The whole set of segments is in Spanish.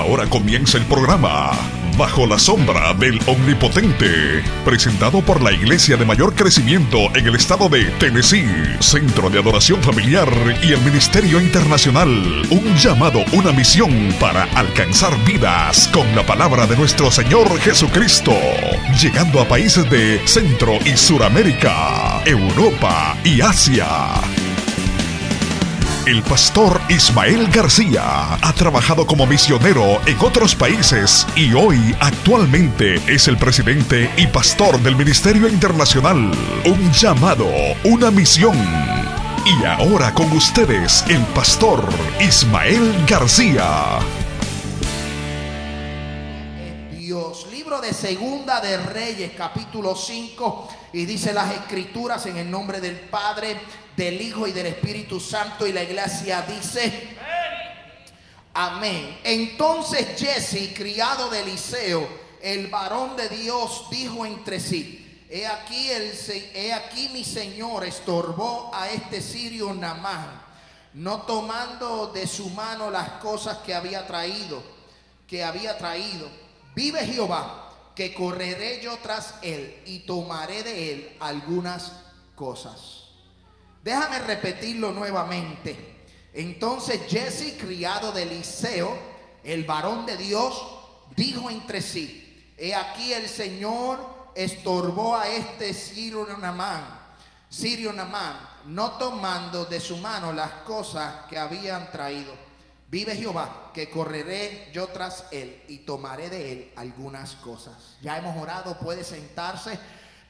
Ahora comienza el programa Bajo la sombra del Omnipotente, presentado por la iglesia de mayor crecimiento en el estado de Tennessee, Centro de Adoración Familiar y el Ministerio Internacional. Un llamado, una misión para alcanzar vidas con la palabra de nuestro Señor Jesucristo, llegando a países de Centro y Suramérica, Europa y Asia. El pastor Ismael García ha trabajado como misionero en otros países y hoy actualmente es el presidente y pastor del Ministerio Internacional. Un llamado, una misión. Y ahora con ustedes el pastor Ismael García. Dios, libro de Segunda de Reyes, capítulo 5, y dice las escrituras en el nombre del Padre, del Hijo y del Espíritu Santo, y la iglesia dice, amén. Entonces Jesse, criado de Eliseo, el varón de Dios, dijo entre sí, he aquí, el, he aquí mi Señor estorbó a este sirio Namán, no tomando de su mano las cosas que había traído, que había traído. Vive Jehová, que correré yo tras él y tomaré de él algunas cosas. Déjame repetirlo nuevamente. Entonces Jesse, criado de Eliseo, el varón de Dios, dijo entre sí, he aquí el Señor estorbó a este Sirio Namán, Sirio Namán, no tomando de su mano las cosas que habían traído. Vive Jehová, que correré yo tras él y tomaré de él algunas cosas. Ya hemos orado, puede sentarse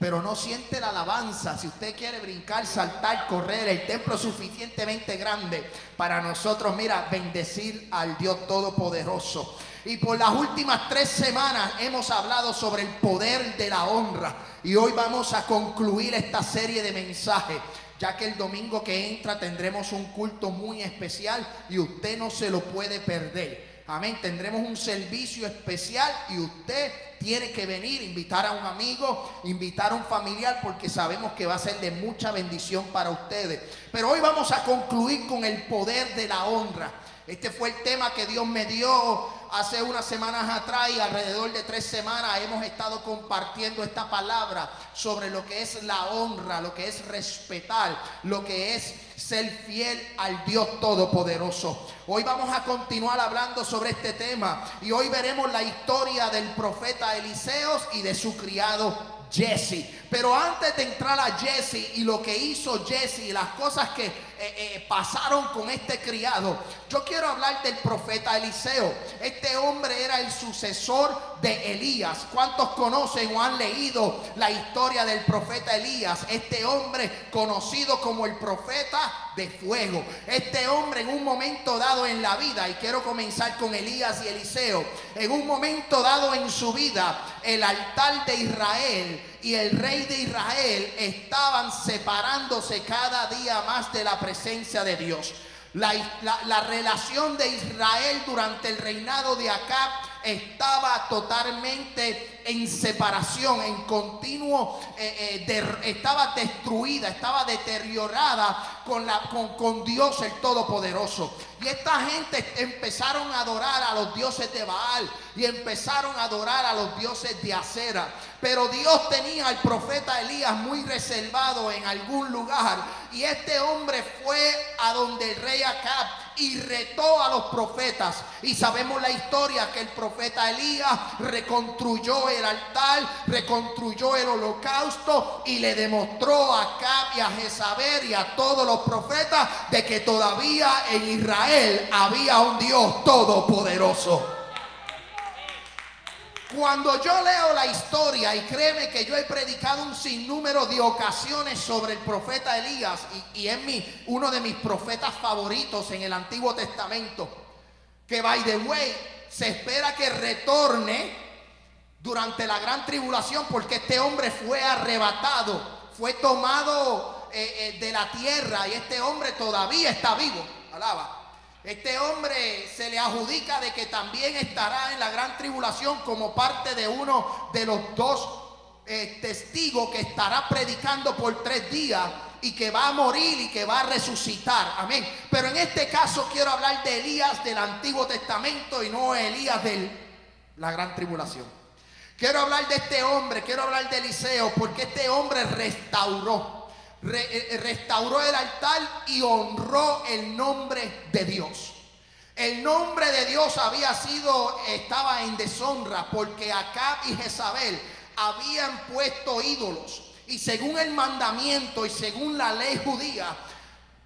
pero no siente la alabanza. Si usted quiere brincar, saltar, correr, el templo es suficientemente grande para nosotros, mira, bendecir al Dios Todopoderoso. Y por las últimas tres semanas hemos hablado sobre el poder de la honra. Y hoy vamos a concluir esta serie de mensajes ya que el domingo que entra tendremos un culto muy especial y usted no se lo puede perder. Amén. Tendremos un servicio especial y usted tiene que venir, invitar a un amigo, invitar a un familiar, porque sabemos que va a ser de mucha bendición para ustedes. Pero hoy vamos a concluir con el poder de la honra. Este fue el tema que Dios me dio hace unas semanas atrás y alrededor de tres semanas hemos estado compartiendo esta palabra sobre lo que es la honra, lo que es respetar, lo que es ser fiel al Dios Todopoderoso. Hoy vamos a continuar hablando sobre este tema y hoy veremos la historia del profeta Eliseos y de su criado Jesse. Pero antes de entrar a Jesse y lo que hizo Jesse y las cosas que eh, eh, pasaron con este criado, yo quiero hablar del profeta Eliseo. Este hombre era el sucesor de Elías. ¿Cuántos conocen o han leído la historia del profeta Elías? Este hombre conocido como el profeta de fuego. Este hombre en un momento dado en la vida, y quiero comenzar con Elías y Eliseo, en un momento dado en su vida, el altar de Israel y el rey de Israel estaban separándose cada día más de la presencia de Dios. La, relación de Israel durante el reinado de Acab estaba totalmente en separación, en continuo, eh, eh, estaba destruida, estaba deteriorada con, la, con, con Dios el Todopoderoso. Y esta gente empezaron a adorar a los dioses de Baal y empezaron a adorar a los dioses de Acera. Pero Dios tenía al profeta Elías muy reservado en algún lugar. Y este hombre fue a donde el rey Acab y retó a los profetas. Y sabemos la historia que el profeta Elías reconstruyó el altar, reconstruyó el holocausto y le demostró a Acab y a Jezabel y a todos los profetas de que todavía en Israel había un Dios todopoderoso. Cuando yo leo la historia, y créeme que yo he predicado un sinnúmero de ocasiones sobre el profeta Elías, y, es mi, uno de mis profetas favoritos en el Antiguo Testamento, que by the way, se espera que retorne durante la gran tribulación, porque este hombre fue arrebatado, fue tomado eh, eh, de la tierra, y este hombre todavía está vivo. Alaba. Este hombre se le adjudica de que también estará en la gran tribulación como parte de uno de los dos eh, testigos que estará predicando por tres días y que va a morir y que va a resucitar. Amén. Pero en este caso quiero hablar de Elías del Antiguo Testamento y no Elías de la gran tribulación. Quiero hablar de este hombre, quiero hablar de Eliseo, porque este hombre restauró, eh, eh, restauró el altar y honró el nombre de Dios. El nombre de Dios había sido, estaba en deshonra porque Acab y Jezabel habían puesto ídolos. Y según el mandamiento y según la ley judía,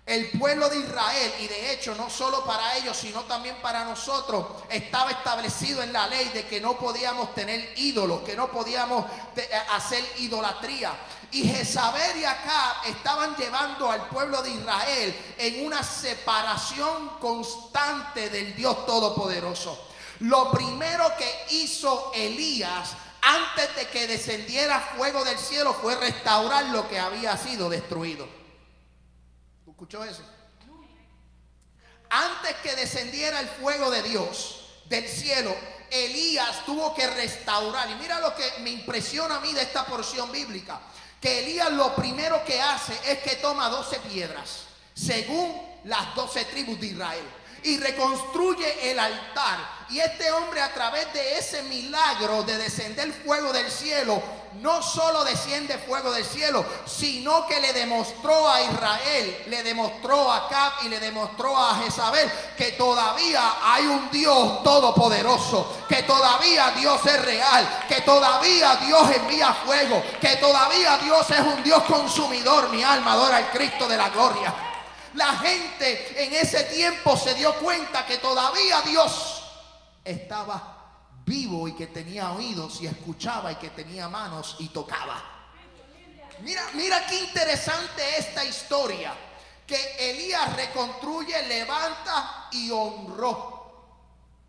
el pueblo de Israel, y de hecho no solo para ellos, sino también para nosotros, estaba establecido en la ley de que no podíamos tener ídolos, que no podíamos eh, hacer idolatría. Y Jezabel y Acab estaban llevando al pueblo de Israel en una separación constante del Dios Todopoderoso. Lo primero que hizo Elías antes de que descendiera fuego del cielo fue restaurar lo que había sido destruido. ¿Escuchó eso? Antes que descendiera el fuego de Dios del cielo, Elías tuvo que restaurar. Y mira lo que me impresiona a mí de esta porción bíblica. Que Elías lo primero que hace es que toma 12 piedras, según las 12 tribus de Israel y reconstruye el altar. Y este hombre a través de ese milagro de descender fuego del cielo, no solo desciende fuego del cielo, sino que le demostró a Israel, le demostró a Cap y le demostró a Jezabel que todavía hay un Dios todopoderoso, que todavía Dios es real, que todavía Dios envía fuego, que todavía Dios es un Dios consumidor. Mi alma adora al Cristo de la gloria. La gente en ese tiempo se dio cuenta que todavía Dios estaba vivo y que tenía oídos y escuchaba y que tenía manos y tocaba. Mira, mira qué interesante esta historia. Que Elías reconstruye, levanta y honró.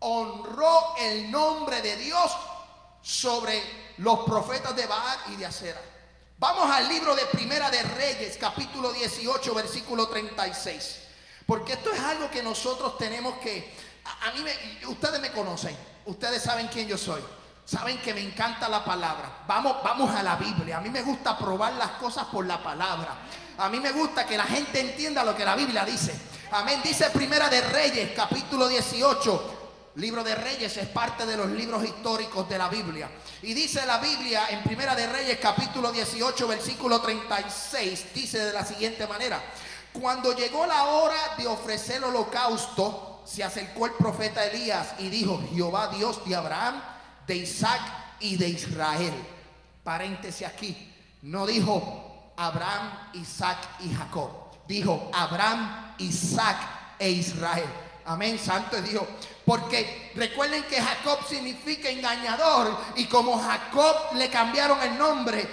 Honró el nombre de Dios sobre los profetas de Baal y de Acera. Vamos al libro de Primera de Reyes, capítulo 18, versículo 36. Porque esto es algo que nosotros tenemos que... A, mí me, ustedes me conocen, ustedes saben quién yo soy. Saben que me encanta la palabra. Vamos, vamos a la Biblia. A mí me gusta probar las cosas por la palabra. A mí me gusta que la gente entienda lo que la Biblia dice. Amén. Dice Primera de Reyes, capítulo 18, Libro de Reyes es parte de los libros históricos de la Biblia. Y dice la Biblia en Primera de Reyes capítulo 18 versículo 36, dice de la siguiente manera, cuando llegó la hora de ofrecer holocausto, se acercó el profeta Elías y dijo, Jehová Dios de Abraham, de Isaac y de Israel. Paréntesis aquí, no dijo Abraham, Isaac y Jacob, dijo Abraham, Isaac e Israel. Amén, santo Dios. Porque recuerden que Jacob significa engañador y como Jacob le cambiaron el nombre,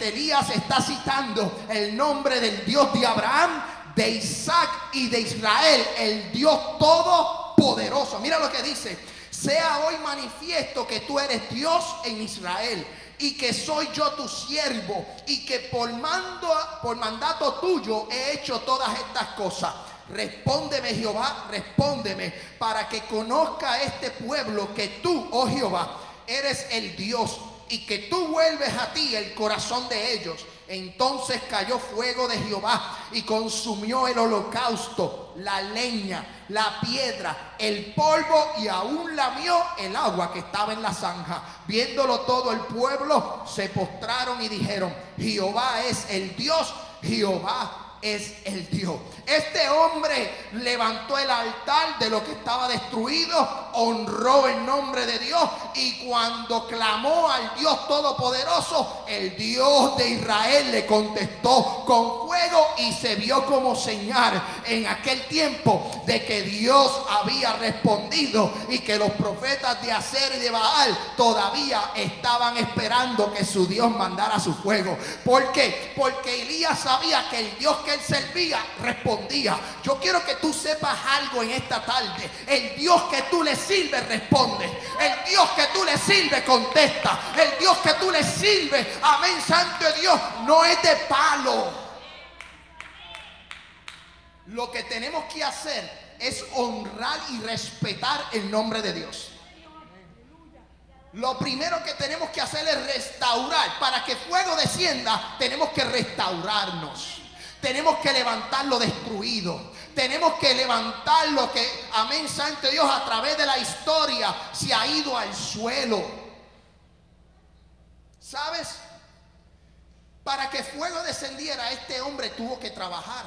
Elías está citando el nombre del Dios de Abraham, de Isaac y de Israel, el Dios todopoderoso. Mira lo que dice, sea hoy manifiesto que tú eres Dios en Israel y que soy yo tu siervo y que por mando por mandato tuyo he hecho todas estas cosas. Respóndeme Jehová, respóndeme para que conozca este pueblo que tú, oh Jehová, eres el Dios y que tú vuelves a ti el corazón de ellos. Entonces cayó fuego de Jehová y consumió el holocausto, la leña, la piedra, el polvo y aún lamió el agua que estaba en la zanja. Viéndolo todo el pueblo, se postraron y dijeron, Jehová es el Dios, Jehová es el Dios. Este hombre levantó el altar de lo que estaba destruido, honró el nombre de Dios y cuando clamó al Dios Todopoderoso, el Dios de Israel le contestó con fuego y se vio como señal en aquel tiempo de que Dios había respondido y que los profetas de Acer y de Baal todavía estaban esperando que su Dios mandara su fuego. ¿Por qué? Porque Elías sabía que el Dios que él servía respondía. Yo quiero que tú sepas algo en esta tarde. El Dios que tú le sirves responde. El Dios que tú le sirves contesta. El Dios que tú le sirves, amén, santo Dios, no es de palo. Lo que tenemos que hacer es honrar y respetar el nombre de Dios. Lo primero que tenemos que hacer es restaurar. Para que fuego descienda, tenemos que restaurarnos. Tenemos que levantar lo destruido. Tenemos que levantar lo que, amén, Santo Dios, a través de la historia se ha ido al suelo. ¿Sabes? Para que fuego descendiera, este hombre tuvo que trabajar.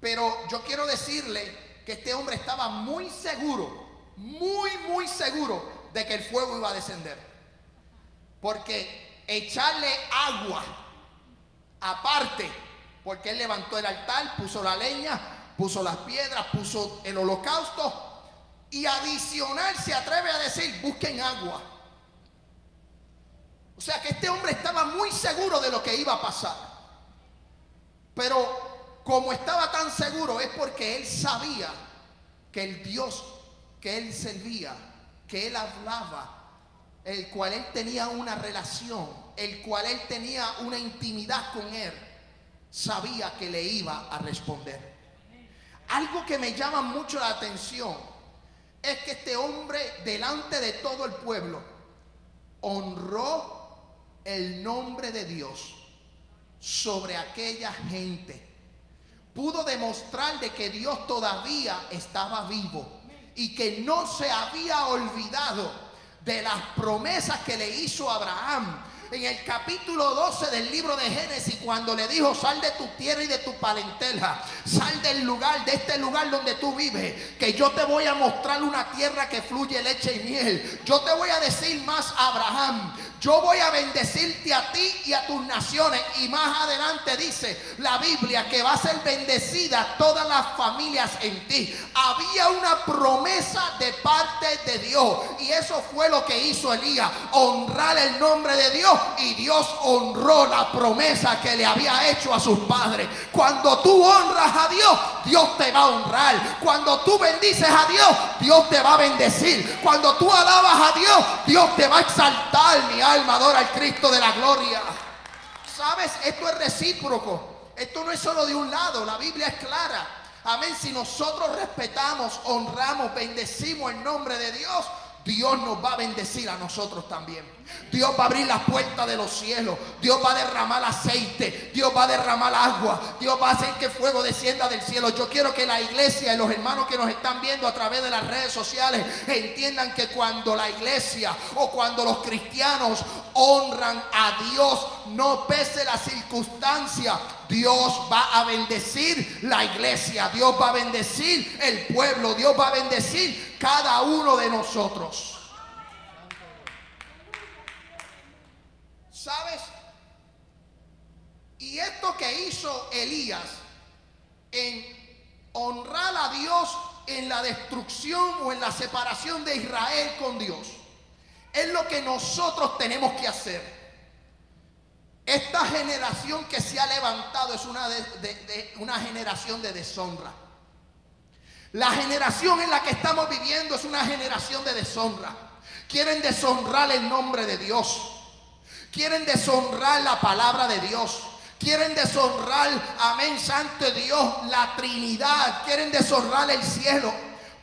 Pero yo quiero decirle que este hombre estaba muy seguro, muy, muy seguro de que el fuego iba a descender. Porque echarle agua aparte, porque él levantó el altar, puso la leña, puso las piedras, puso el holocausto y adicional se atreve a decir, busquen agua. O sea que este hombre estaba muy seguro de lo que iba a pasar. Pero como estaba tan seguro es porque él sabía que el Dios que él servía, que él hablaba, el cual él tenía una relación, el cual él tenía una intimidad con él, sabía que le iba a responder. Algo que me llama mucho la atención es que este hombre delante de todo el pueblo honró el nombre de Dios sobre aquella gente. Pudo demostrar de que Dios todavía estaba vivo y que no se había olvidado de las promesas que le hizo Abraham en el capítulo 12 del libro de Génesis, cuando le dijo, sal de tu tierra y de tu parentela, sal del lugar, de este lugar donde tú vives, que yo te voy a mostrar una tierra que fluye leche y miel. Yo te voy a decir más, Abraham, yo voy a bendecirte a ti y a tus naciones. Y más adelante dice la Biblia que va a ser bendecida todas las familias en ti. Había una promesa de parte de Dios. Y eso fue lo que hizo Elías. Honrar el nombre de Dios. Y Dios honró la promesa que le había hecho a sus padres. Cuando tú honras a Dios, Dios te va a honrar. Cuando tú bendices a Dios, Dios te va a bendecir. Cuando tú alabas a Dios, Dios te va a exaltar, alma adora al Cristo de la gloria. ¿Sabes? Esto es recíproco. Esto no es solo de un lado. La Biblia es clara. Amén. Si nosotros respetamos, honramos, bendecimos el nombre de Dios, Dios nos va a bendecir a nosotros también. Dios va a abrir las puertas de los cielos. Dios va a derramar aceite. Dios va a derramar agua. Dios va a hacer que fuego descienda del cielo. Yo quiero que la iglesia y los hermanos que nos están viendo a través de las redes sociales entiendan que cuando la iglesia o cuando los cristianos honran a Dios, no pese la circunstancia, Dios va a bendecir la iglesia. Dios va a bendecir el pueblo. Dios va a bendecir cada uno de nosotros. ¿Sabes? Y esto que hizo Elías en honrar a Dios en la destrucción o en la separación de Israel con Dios, es lo que nosotros tenemos que hacer. Esta generación que se ha levantado es una, de, una generación de deshonra. La generación en la que estamos viviendo es una generación de deshonra. Quieren deshonrar el nombre de Dios. Quieren deshonrar la palabra de Dios. Quieren deshonrar, amén, santo Dios, la Trinidad. Quieren deshonrar el cielo.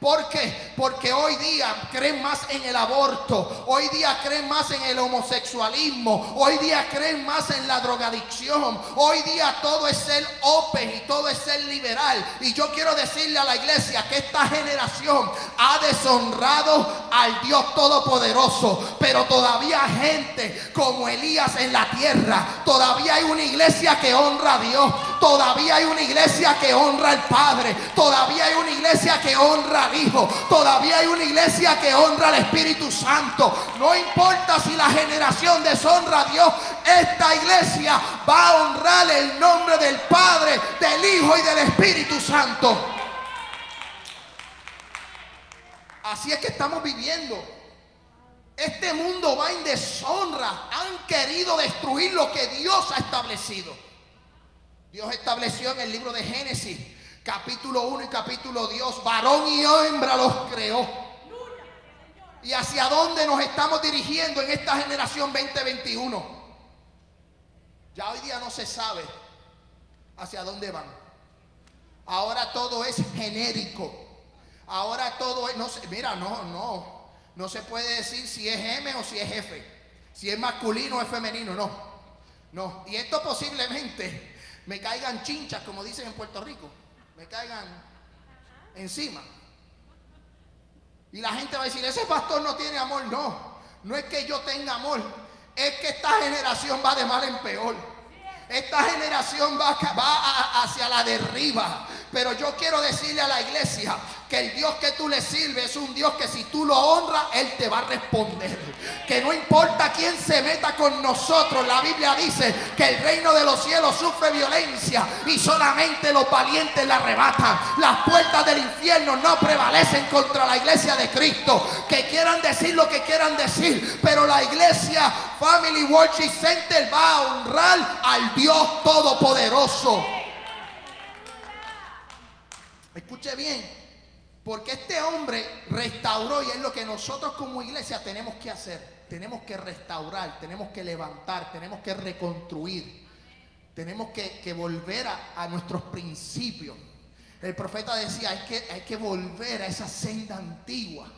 ¿Por qué? Porque hoy día creen más en el aborto, hoy día creen más en el homosexualismo, hoy día creen más en la drogadicción, hoy día todo es ser open y todo es ser liberal. Y yo quiero decirle a la iglesia que esta generación ha deshonrado al Dios Todopoderoso, pero todavía gente como Elías en la tierra, todavía hay una iglesia que honra a Dios, todavía hay una iglesia que honra al Padre, todavía hay una iglesia que honra a Hijo. Todavía hay una iglesia que honra al Espíritu Santo. No importa si la generación deshonra a Dios, esta iglesia va a honrar el nombre del Padre, del Hijo y del Espíritu Santo. Así es que estamos viviendo. Este mundo va en deshonra. Han querido destruir lo que Dios ha establecido. Dios estableció en el libro de Génesis capítulo 1 y capítulo 2, varón y hembra los creó. ¿Y hacia dónde nos estamos dirigiendo en esta generación 2021? Ya hoy día no se sabe hacia dónde van. Ahora todo es genérico. Ahora todo es, no mira, no, no. No se puede decir si es M o si es F. Si es masculino o es femenino, no. No. Y esto posiblemente me caigan chinchas, como dicen en Puerto Rico, me caigan encima. Y la gente va a decir, ese pastor no tiene amor. No, no es que yo tenga amor, es que esta generación va de mal en peor. Esta generación va, hacia la derriba. Pero yo quiero decirle a la iglesia que el Dios que tú le sirves es un Dios que si tú lo honras, Él te va a responder. Que no importa quién se meta con nosotros, la Biblia dice que el reino de los cielos sufre violencia y solamente los valientes la arrebatan. Las puertas del infierno no prevalecen contra la iglesia de Cristo. Que quieran decir lo que quieran decir, pero la iglesia Family Worship Center va a honrar al Dios Todopoderoso. Escuche bien, porque este hombre restauró y es lo que nosotros como iglesia tenemos que hacer. Tenemos que restaurar, tenemos que levantar, tenemos que reconstruir. Tenemos que, volver a, nuestros principios. El profeta decía, hay que, hay que volver a esa senda antigua.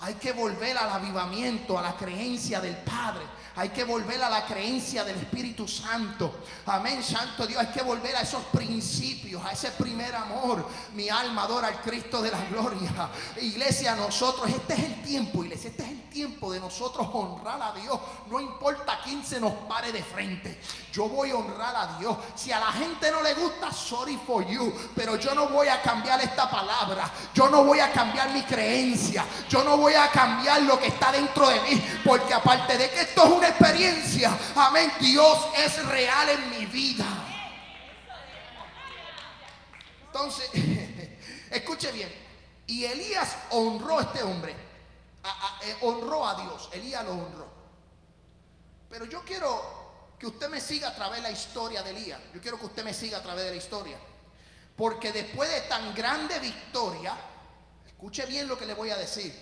Hay que volver al avivamiento, a la creencia del Padre. Hay que volver a la creencia del Espíritu Santo. Amén, Santo Dios. Hay que volver a esos principios, a ese primer amor. Mi alma adora al Cristo de la gloria. Iglesia, nosotros, este es el tiempo, iglesia, este es el tiempo de nosotros honrar a Dios. No importa quién se nos pare de frente. Yo voy a honrar a Dios. Si a la gente no le gusta, sorry for you. Pero yo no voy a cambiar esta palabra. Yo no voy a cambiar mi creencia. Yo no voy a cambiar lo que está dentro de mí. Porque aparte de que esto es una experiencia. Amén. Dios es real en mi vida. Entonces, escuche bien. Y Elías honró a este hombre. Eh, honró a Dios. Elías lo honró. Pero yo quiero que usted me siga a través de la historia de Elías. Yo quiero que usted me siga a través de la historia. Porque después de tan grande victoria, escuche bien lo que le voy a decir.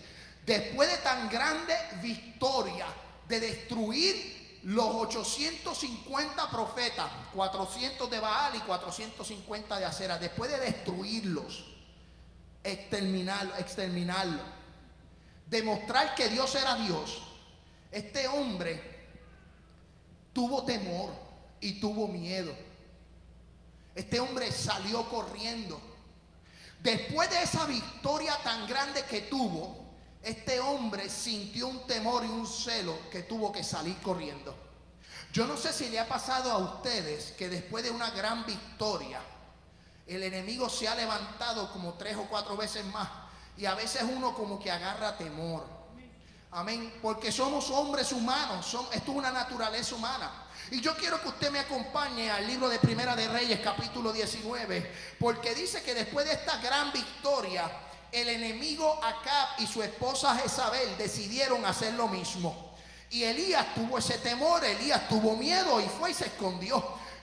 Después de tan grande victoria, de destruir los 850 profetas, 400 de Baal y 450 de Acera, después de destruirlos, exterminarlos, exterminarlo, demostrar que Dios era Dios, este hombre tuvo temor y tuvo miedo. Este hombre salió corriendo. Después de esa victoria tan grande que tuvo, este hombre sintió un temor y un celo que tuvo que salir corriendo. Yo no sé si le ha pasado a ustedes que después de una gran victoria, el enemigo se ha levantado como tres o cuatro veces más y a veces uno como que agarra temor. Amén. Porque somos hombres humanos, esto es una naturaleza humana. Y yo quiero que usted me acompañe al libro de Primera de Reyes, capítulo 19, porque dice que después de esta gran victoria, el enemigo Acab y su esposa Jezabel decidieron hacer lo mismo. Y Elías tuvo ese temor, Elías tuvo miedo y fue y se escondió.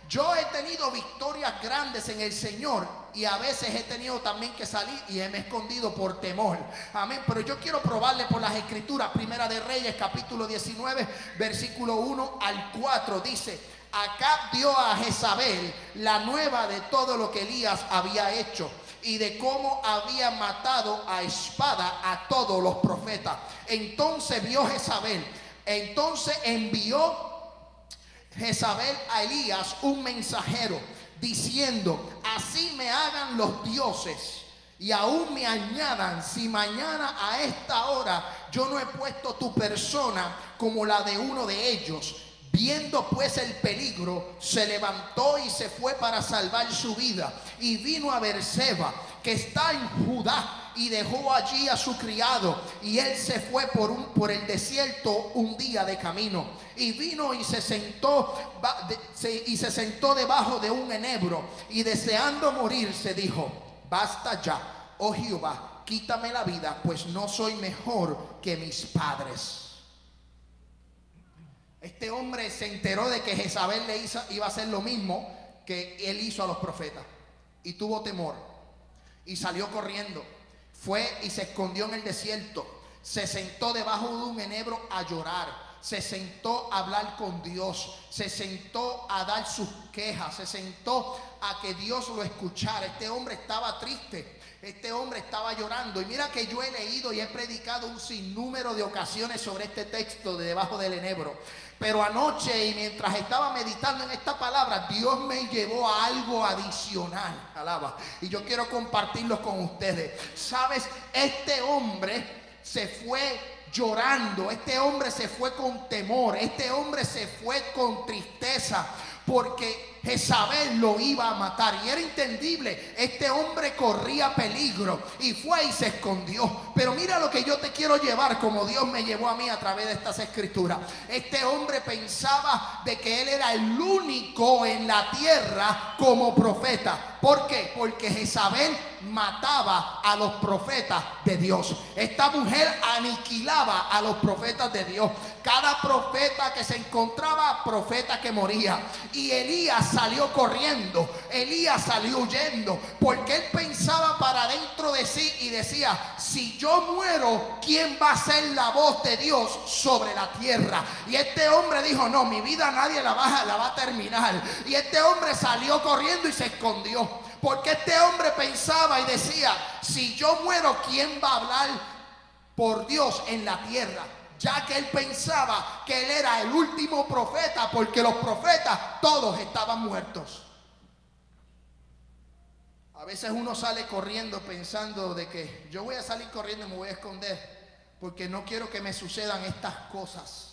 Yo he tenido victorias grandes en el Señor y a veces he tenido también que salir y me he escondido por temor. Amén. Pero yo quiero probarle por las escrituras. Primera de Reyes, capítulo 19, versículo 1 al 4. Dice, Acab dio a Jezabel la nueva de todo lo que Elías había hecho y de cómo había matado a espada a todos los profetas. Entonces vio Jezabel, entonces envió Jezabel a Elías un mensajero diciendo, así me hagan los dioses y aún me añadan, si mañana a esta hora yo no he puesto tu persona como la de uno de ellos, Viendo pues el peligro, se levantó y se fue para salvar su vida. Y vino a Berseba, que está en Judá, y dejó allí a su criado. Y él se fue por, un, por el desierto un día de camino. Y vino y se sentó y se sentó debajo de un enebro. Y deseando morir, se dijo: Basta ya, oh Jehová, quítame la vida, pues no soy mejor que mis padres. Este hombre se enteró de que Jezabel le iba a hacer lo mismo que él hizo a los profetas. Y tuvo temor. Y salió corriendo. Fue y se escondió en el desierto. Se sentó debajo de un enebro a llorar. Se sentó a hablar con Dios. Se sentó a dar sus quejas. Se sentó a que Dios lo escuchara. Este hombre estaba triste. Este hombre estaba llorando. Y mira que yo he leído y he predicado un sinnúmero de ocasiones sobre este texto de debajo del enebro. Pero anoche y mientras estaba meditando en esta palabra, Dios me llevó a algo adicional. Alaba. Y yo quiero compartirlo con ustedes. Sabes, este hombre se fue llorando. Este hombre se fue con temor. Este hombre se fue con tristeza. Porque Jezabel lo iba a matar. Y era entendible. Este hombre corría peligro y fue y se escondió. Pero mira lo que yo te quiero llevar como Dios me llevó a mí a través de estas escrituras. Este hombre pensaba de que él era el único en la tierra como profeta. ¿Por qué? Porque Jezabel mataba a los profetas de Dios. Esta mujer aniquilaba a los profetas de Dios. Cada profeta que se encontraba, profeta que moría. Y Elías salió corriendo, Elías salió huyendo, porque él pensaba para dentro de sí y decía, si yo muero, ¿quién va a ser la voz de Dios sobre la tierra? Y este hombre dijo, no, mi vida nadie la va, la va a terminar. Y este hombre salió corriendo y se escondió. Porque este hombre pensaba y decía, si yo muero, ¿quién va a hablar por Dios en la tierra? ya que él pensaba que él era el último profeta, porque los profetas todos estaban muertos. A veces uno sale corriendo pensando de que yo voy a salir corriendo y me voy a esconder, porque no quiero que me sucedan estas cosas.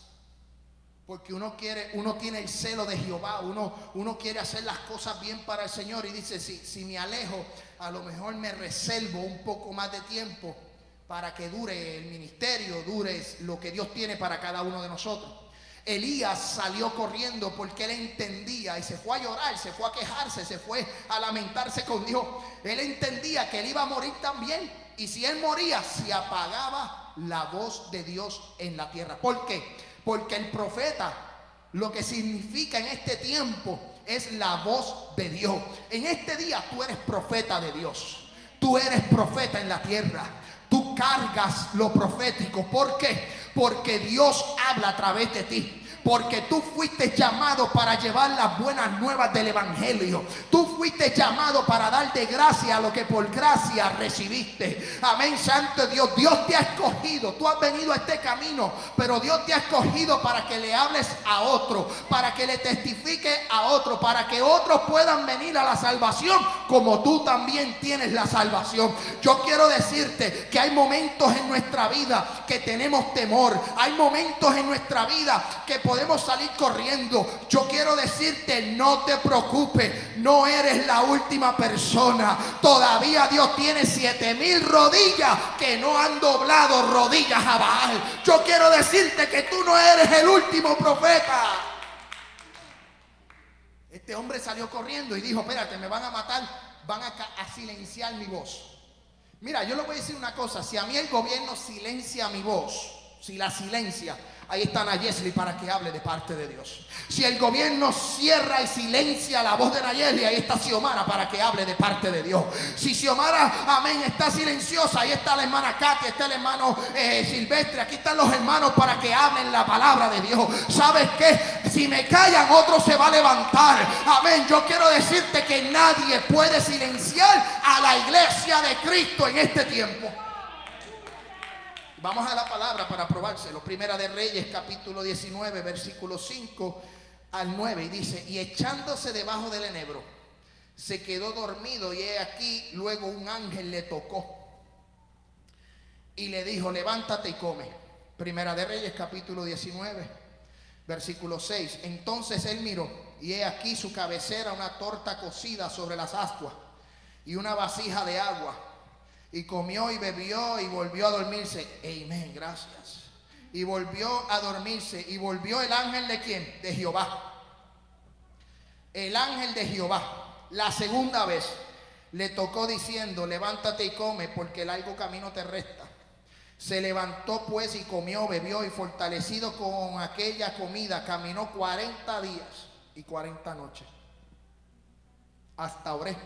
Porque uno quiere, uno tiene el celo de Jehová, uno, uno quiere hacer las cosas bien para el Señor y dice, si, si me alejo, a lo mejor me reservo un poco más de tiempo para que dure el ministerio, dure lo que Dios tiene para cada uno de nosotros. Elías salió corriendo porque él entendía y se fue a llorar, se fue a quejarse, se fue a lamentarse con Dios. Él entendía que él iba a morir también. Y si él moría, se apagaba la voz de Dios en la tierra. ¿Por qué? Porque el profeta, lo que significa en este tiempo, es la voz de Dios. En este día tú eres profeta de Dios. Tú eres profeta en la tierra. Tú cargas lo profético. ¿Por qué? Porque Dios habla a través de ti. Porque tú fuiste llamado para llevar las buenas nuevas del Evangelio. Tú fuiste llamado para darte gracia a lo que por gracia recibiste. Amén, Santo Dios. Dios te ha escogido. Tú has venido a este camino, pero Dios te ha escogido para que le hables a otro, para que le testifique a otro, para que otros puedan venir a la salvación como tú también tienes la salvación. Yo quiero decirte que hay momentos en nuestra vida que tenemos temor. Hay momentos en nuestra vida que podemos podemos salir corriendo. Yo quiero decirte, no te preocupes, no eres la última persona. Todavía Dios tiene siete mil rodillas que no han doblado rodillas a Baal. Yo quiero decirte que tú no eres el último profeta. Este hombre salió corriendo y dijo, espérate, me van a matar, van a, a silenciar mi voz. Mira, yo le voy a decir una cosa, si a mí el gobierno silencia mi voz, si la silencia, Ahí está Nayesli para que hable de parte de Dios. Si el gobierno cierra y silencia la voz de Nayeli, ahí está Xiomara para que hable de parte de Dios. Si Xiomara, amén, está silenciosa, ahí está la hermana Katy, está el hermano eh, Silvestre, aquí están los hermanos para que hablen la palabra de Dios. ¿Sabes qué? Si me callan, otro se va a levantar. Amén. Yo quiero decirte que nadie puede silenciar a la iglesia de Cristo en este tiempo. Vamos a la palabra para probárselo. Primera de Reyes, capítulo 19, versículo 5 al 9. Y dice, y echándose debajo del enebro, se quedó dormido y he aquí, luego un ángel le tocó y le dijo, levántate y come. Primera de Reyes, capítulo 19, versículo 6. Entonces él miró y he aquí su cabecera, una torta cocida sobre las ascuas y una vasija de agua y comió y bebió y volvió a dormirse. Amén, gracias. Y volvió a dormirse. Y volvió el ángel de quién? De Jehová. El ángel de Jehová. La segunda vez le tocó diciendo, levántate y come porque el largo camino te resta. Se levantó pues y comió, bebió y fortalecido con aquella comida, caminó 40 días y 40 noches. Hasta Oré,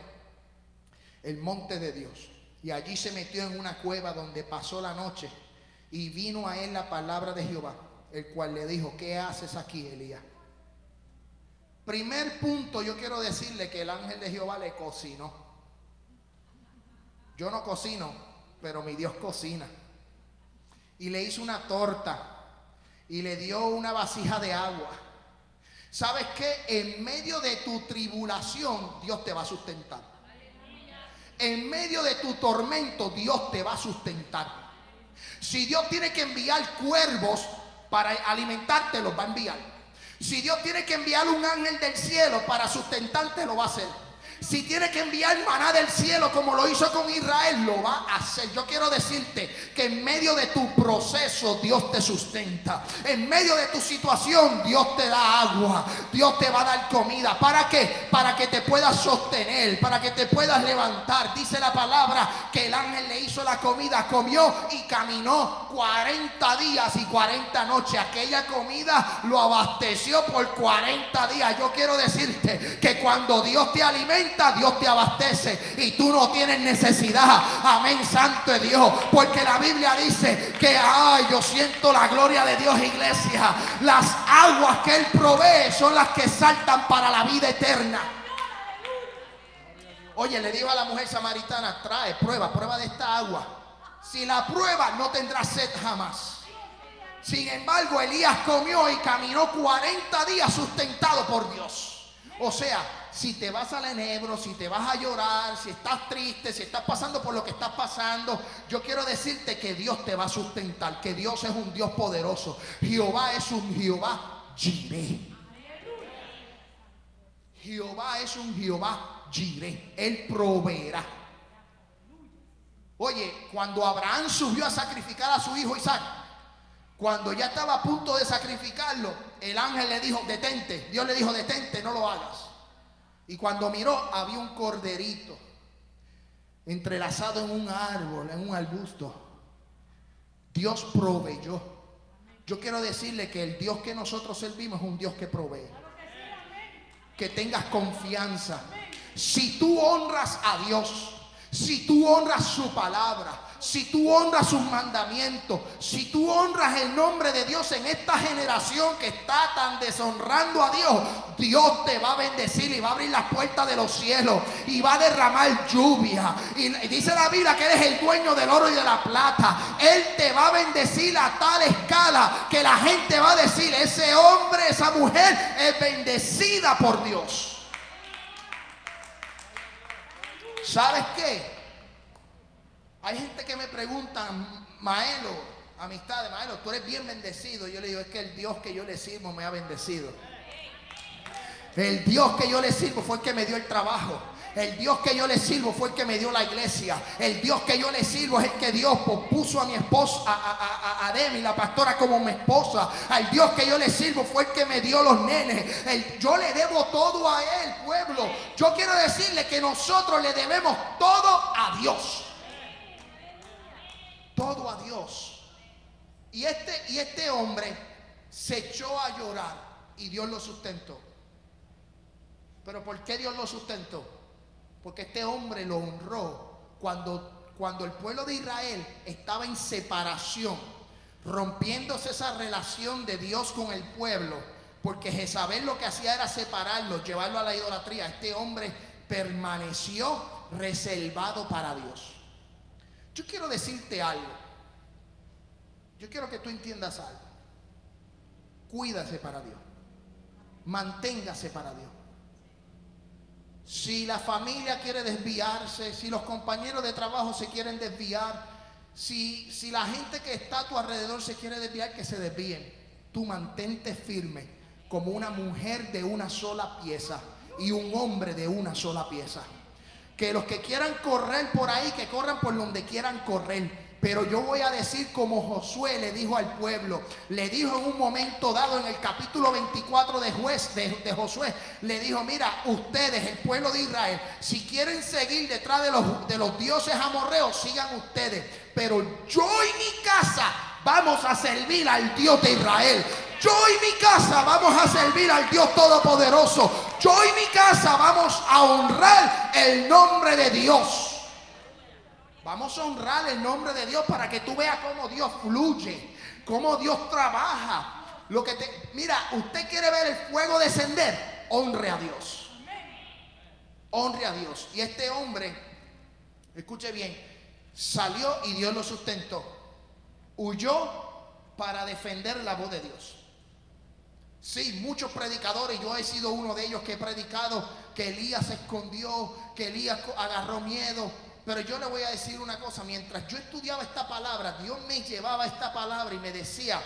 el monte de Dios. Y allí se metió en una cueva donde pasó la noche. Y vino a él la palabra de Jehová, el cual le dijo, ¿qué haces aquí, Elías? Primer punto, yo quiero decirle que el ángel de Jehová le cocinó. yo no cocino, pero mi Dios cocina. Y le hizo una torta y le dio una vasija de agua. ¿Sabes qué? En medio de tu tribulación, Dios te va a sustentar. En medio de tu tormento, Dios te va a sustentar. Si Dios tiene que enviar cuervos para alimentarte, los va a enviar. Si Dios tiene que enviar un ángel del cielo para sustentarte, lo va a hacer. Si tiene que enviar maná del cielo como lo hizo con Israel, lo va a hacer. Yo quiero decirte que en medio de tu proceso Dios te sustenta. En medio de tu situación Dios te da agua. Dios te va a dar comida. ¿Para qué? Para que te puedas sostener, para que te puedas levantar. Dice la palabra que el ángel le hizo la comida, comió y caminó 40 días y 40 noches. Aquella comida lo abasteció por 40 días. Yo quiero decirte que cuando Dios te alimenta, Dios te abastece y tú no tienes necesidad. Amén, santo Dios. Porque la Biblia dice que, ay, yo siento la gloria de Dios, iglesia. Las aguas que Él provee son las que saltan para la vida eterna. Oye, le digo a la mujer samaritana, trae prueba, prueba de esta agua. Si la prueba, no tendrá sed jamás. Sin embargo, Elías comió y caminó 40 días sustentado por Dios. O sea, si te vas al enebro, si te vas a llorar, si estás triste, si estás pasando por lo que estás pasando, yo quiero decirte que Dios te va a sustentar, que Dios es un Dios poderoso. Jehová es un Jehová Jireh. Jehová es un Jehová Jireh. Él proveerá. Oye, cuando Abraham subió a sacrificar a su hijo Isaac, cuando ya estaba a punto de sacrificarlo, el ángel le dijo, detente. Dios le dijo, detente, no lo hagas. Y cuando miró, había un corderito entrelazado en un árbol, en un arbusto. Dios proveyó. Yo quiero decirle que el Dios que nosotros servimos es un Dios que provee. Que tengas confianza. Si tú honras a Dios, si tú honras su palabra, si tú honras sus mandamientos, si tú honras el nombre de Dios en esta generación que está tan deshonrando a Dios, Dios te va a bendecir y va a abrir las puertas de los cielos y va a derramar lluvia. Y dice la Biblia que eres el dueño del oro y de la plata. Él te va a bendecir a tal escala que la gente va a decir, ese hombre, esa mujer es bendecida por Dios. ¿Sabes qué? Hay gente que me pregunta, Maelo, amistades, Maelo, tú eres bien bendecido. Yo le digo, es que el Dios que yo le sirvo me ha bendecido. El Dios que yo le sirvo fue el que me dio el trabajo. El Dios que yo le sirvo fue el que me dio la iglesia. El Dios que yo le sirvo es el que Dios puso a mi esposa, a, a, Demi, la pastora, como mi esposa. Al Dios que yo le sirvo fue el que me dio los nenes. yo le debo todo a Él, pueblo. Yo quiero decirle que nosotros le debemos todo a Dios todo a Dios. Y este, y este hombre se echó a llorar y Dios lo sustentó. Pero ¿por qué Dios lo sustentó? Porque este hombre lo honró cuando, cuando el pueblo de Israel estaba en separación, rompiéndose esa relación de Dios con el pueblo, porque Jezabel lo que hacía era separarlo, llevarlo a la idolatría. Este hombre permaneció reservado para Dios. Yo quiero decirte algo. Yo quiero que tú entiendas algo. Cuídase para Dios. Manténgase para Dios. Si la familia quiere desviarse, si los compañeros de trabajo se quieren desviar, si, si la gente que está a tu alrededor se quiere desviar, que se desvíen. Tú mantente firme como una mujer de una sola pieza y un hombre de una sola pieza. Que los que quieran correr por ahí, que corran por donde quieran correr. Pero yo voy a decir como Josué le dijo al pueblo, le dijo en un momento dado en el capítulo 24 de, juez, de, Josué, le dijo, mira, ustedes, el pueblo de Israel, si quieren seguir detrás de los, de los dioses amorreos, sigan ustedes. Pero yo y mi casa vamos a servir al Dios de Israel. Yo y mi casa vamos a servir al Dios Todopoderoso. Yo y mi casa vamos a honrar el nombre de Dios. Vamos a honrar el nombre de Dios para que tú veas cómo Dios fluye, cómo Dios trabaja. Lo que te, mira, usted quiere ver el fuego descender, honre a Dios. Honre a Dios. Y este hombre Escuche bien, salió y Dios lo sustentó. Huyó para defender la voz de Dios. Sí, muchos predicadores, yo he sido uno de ellos que he predicado que Elías se escondió, que Elías agarró miedo. Pero yo le voy a decir una cosa, mientras yo estudiaba esta palabra, Dios me llevaba esta palabra y me decía,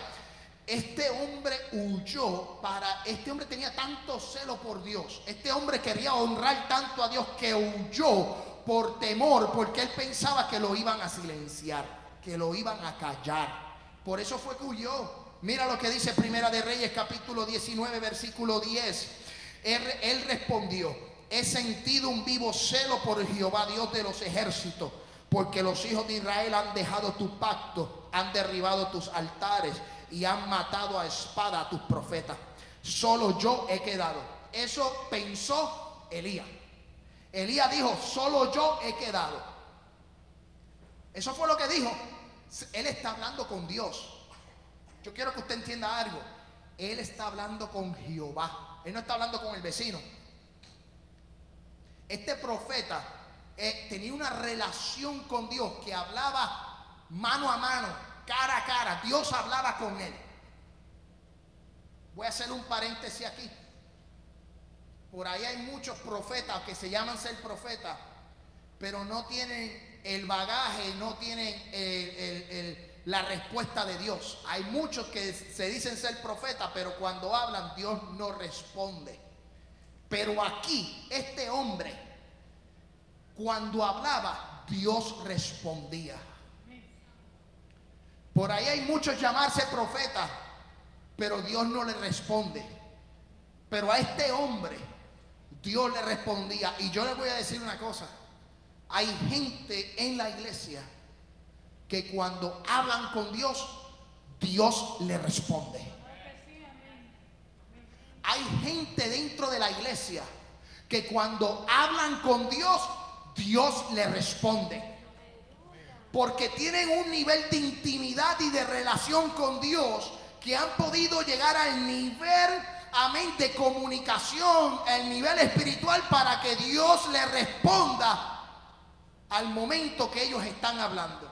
este hombre huyó para, este hombre tenía tanto celo por Dios, este hombre quería honrar tanto a Dios que huyó por temor, porque él pensaba que lo iban a silenciar, que lo iban a callar. Por eso fue que huyó. Mira lo que dice Primera de Reyes capítulo 19 versículo 10. Él, respondió, he sentido un vivo celo por Jehová Dios de los ejércitos, porque los hijos de Israel han dejado tu pacto, han derribado tus altares y han matado a espada a tus profetas. Solo yo he quedado. Eso pensó Elías. Elías dijo, solo yo he quedado. Eso fue lo que dijo. Él está hablando con Dios. Yo quiero que usted entienda algo. Él está hablando con Jehová. Él no está hablando con el vecino. Este profeta eh, tenía una relación con Dios que hablaba mano a mano cara a cara. Dios hablaba con él. Voy a hacer un paréntesis aquí. Por ahí hay muchos profetas que se llaman ser profetas, pero no tienen el bagaje, no tienen la respuesta de Dios. Hay muchos que se dicen ser profetas, pero cuando hablan Dios no responde. Pero aquí, este hombre, cuando hablaba, Dios respondía. Por ahí hay muchos llamarse profetas, pero Dios no le responde. Pero a este hombre Dios le respondía. Y yo le voy a decir una cosa. Hay gente en la iglesia que cuando hablan con Dios, Dios le responde. Hay gente dentro de la iglesia que cuando hablan con Dios, Dios le responde porque tienen un nivel de intimidad y de relación con Dios que han podido llegar al nivel, amén, de comunicación, el nivel espiritual para que Dios le responda al momento que ellos están hablando.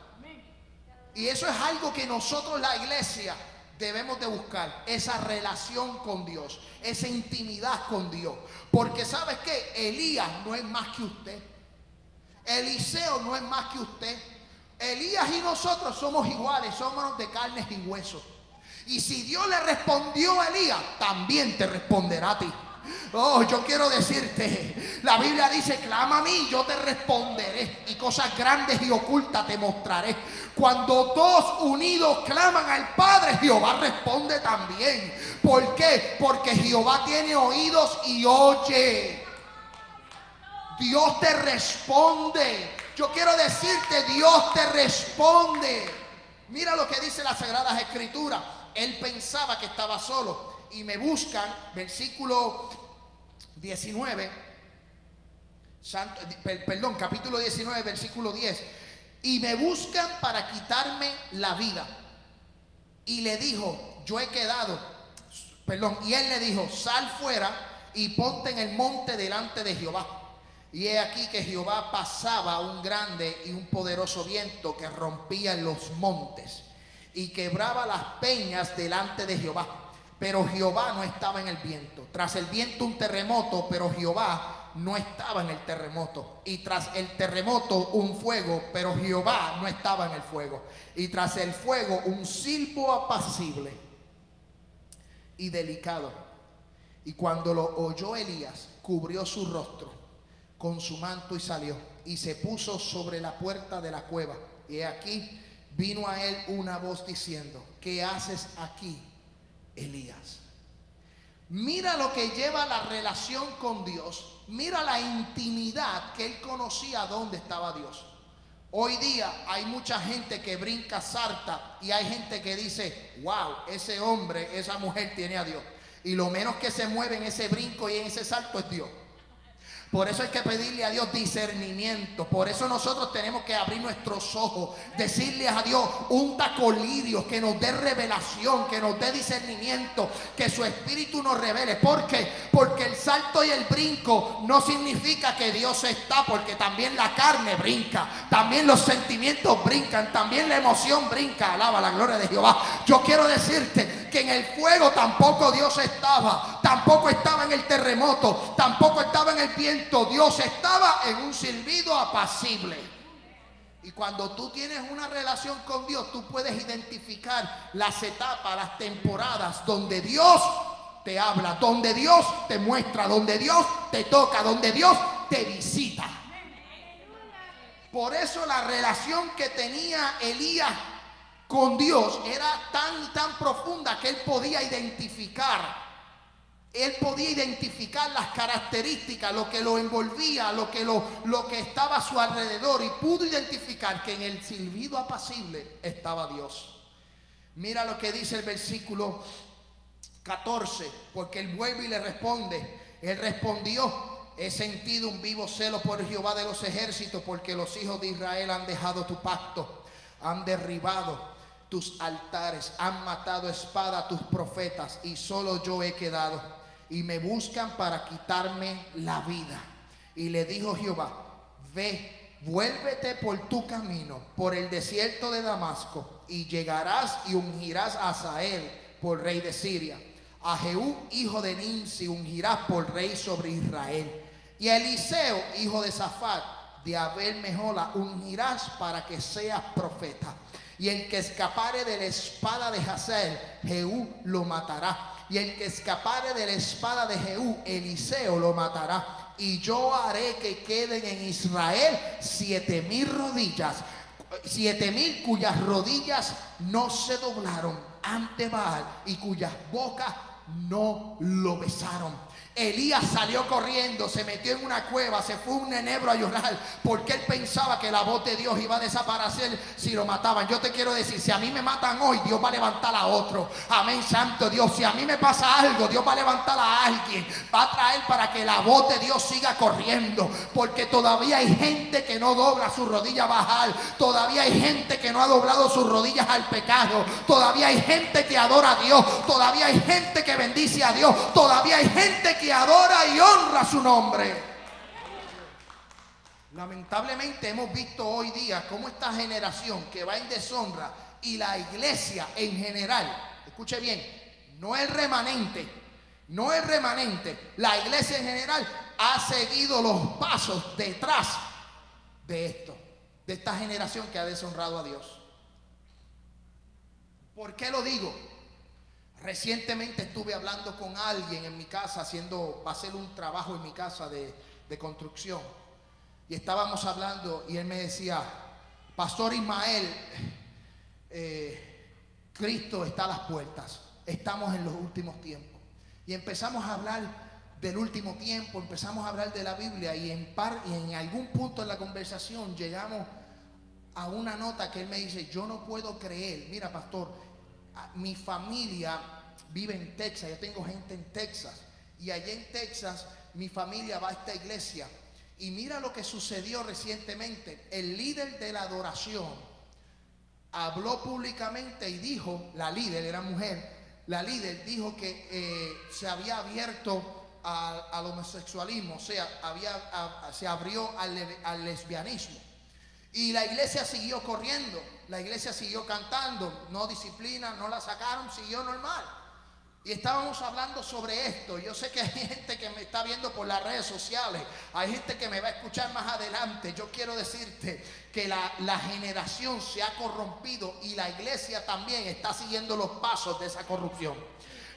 Y eso es algo que nosotros, la iglesia, debemos de buscar. Esa relación con Dios, esa intimidad con Dios. Porque sabes que Elías no es más que usted. Eliseo no es más que usted. Elías y nosotros somos iguales, somos de carnes y huesos. Y si Dios le respondió a Elías, también te responderá a ti. Oh, yo quiero decirte, la Biblia dice, clama a mí, yo te responderé y cosas grandes y ocultas te mostraré. Cuando dos unidos claman al Padre, Jehová responde también. ¿Por qué? Porque Jehová tiene oídos y oye. Dios te responde. Yo quiero decirte, Dios te responde. Mira lo que dice las Sagradas Escrituras. Él pensaba que estaba solo. Y me buscan, versículo 19, perdón, capítulo 19, versículo 10. Y me buscan para quitarme la vida. Y le dijo, yo he quedado, perdón, y él le dijo, sal fuera y ponte en el monte delante de Jehová. Y he aquí que Jehová pasaba un grande y un poderoso viento que rompía los montes y quebraba las peñas delante de Jehová. Pero Jehová no estaba en el viento. Tras el viento un terremoto, pero Jehová no estaba en el terremoto. Y tras el terremoto un fuego, pero Jehová no estaba en el fuego. Y tras el fuego un silbo apacible y delicado. Y cuando lo oyó Elías, cubrió su rostro con su manto y salió y se puso sobre la puerta de la cueva. Y aquí vino a él una voz diciendo, ¿qué haces aquí, Elías? Mira lo que lleva la relación con Dios. Mira la intimidad que él conocía dónde estaba Dios. Hoy día hay mucha gente que brinca sarta y hay gente que dice, wow, ese hombre, esa mujer tiene a Dios. Y lo menos que se mueve en ese brinco y en ese salto es Dios. Por eso hay que pedirle a Dios discernimiento. Por eso nosotros tenemos que abrir nuestros ojos, decirle a Dios un tacolirio que nos dé revelación, que nos dé discernimiento, que su espíritu nos revele. ¿Por qué? Porque el salto y el brinco no significa que Dios está, porque también la carne brinca, también los sentimientos brincan, también la emoción brinca. Alaba la gloria de Jehová. Yo quiero decirte que en el fuego tampoco Dios estaba, tampoco estaba en el terremoto, tampoco estaba en el viento Dios estaba en un silbido apacible. Y cuando tú tienes una relación con Dios, tú puedes identificar las etapas, las temporadas donde Dios te habla, donde Dios te muestra, donde Dios te toca, donde Dios te visita. Por eso la relación que tenía Elías con Dios era tan tan profunda que él podía identificar él podía identificar las características, lo que lo envolvía, lo que, lo, lo que estaba a su alrededor y pudo identificar que en el silbido apacible estaba Dios. Mira lo que dice el versículo 14, porque él vuelve y le responde. Él respondió, he sentido un vivo celo por Jehová de los ejércitos, porque los hijos de Israel han dejado tu pacto, han derribado tus altares, han matado espada a tus profetas, y solo yo he quedado y me buscan para quitarme la vida. Y le dijo Jehová, ve, vuélvete por tu camino, por el desierto de Damasco, y llegarás y ungirás a Sael por rey de Siria. A Jehú, hijo de Ninsi, ungirás por rey sobre Israel. Y a Eliseo, hijo de Zafat, de Abel Mejola, ungirás para que seas profeta. Y el que escapare de la espada de Hazael, Jehú lo matará y el que escapare de la espada de Jehú, Eliseo lo matará. Y yo haré que queden en Israel siete mil rodillas, siete mil cuyas rodillas no se doblaron ante Baal y cuyas bocas no lo besaron. Elías salió corriendo, se metió en una cueva, se fue un enebro a llorar, porque él pensaba que la voz de Dios iba a desaparecer si lo mataban. Yo te quiero decir, si a mí me matan hoy, Dios va a levantar a otro. Amén, santo Dios. Si a mí me pasa algo, Dios va a levantar a alguien. Va a traer para que la voz de Dios siga corriendo, porque todavía hay gente que no dobla su rodilla a bajar. Todavía hay gente que no ha doblado sus rodillas al pecado. Todavía hay gente que adora a Dios. Todavía hay gente que bendice a Dios. Todavía hay gente que adora y honra su nombre. Lamentablemente hemos visto hoy día cómo esta generación que va en deshonra y la iglesia en general, escuche bien, no el remanente, no el remanente, la iglesia en general ha seguido los pasos detrás de esto, de esta generación que ha deshonrado a Dios. ¿Por qué lo digo? Recientemente estuve hablando con alguien en mi casa, haciendo, va a hacer un trabajo en mi casa de, construcción. Y estábamos hablando y él me decía, Pastor Ismael, eh, Cristo está a las puertas, estamos en los últimos tiempos. Y empezamos a hablar del último tiempo, empezamos a hablar de la Biblia y en, par, y en algún punto en la conversación llegamos a una nota que él me dice, yo no puedo creer, mira pastor, mi familia vive en Texas, yo tengo gente en Texas. Y allá en Texas mi familia va a esta iglesia. Y mira lo que sucedió recientemente. El líder de la adoración habló públicamente y dijo, la líder era mujer, la líder dijo que eh, se había abierto al homosexualismo, o sea, había, se abrió al lesbianismo. Y la iglesia siguió corriendo, la iglesia siguió cantando, no disciplina, no la sacaron, siguió normal. Y estábamos hablando sobre esto. Yo sé que hay gente que me está viendo por las redes sociales. Hay gente que me va a escuchar más adelante. Yo quiero decirte que la, la, generación se ha corrompido y la iglesia también está siguiendo los pasos de esa corrupción.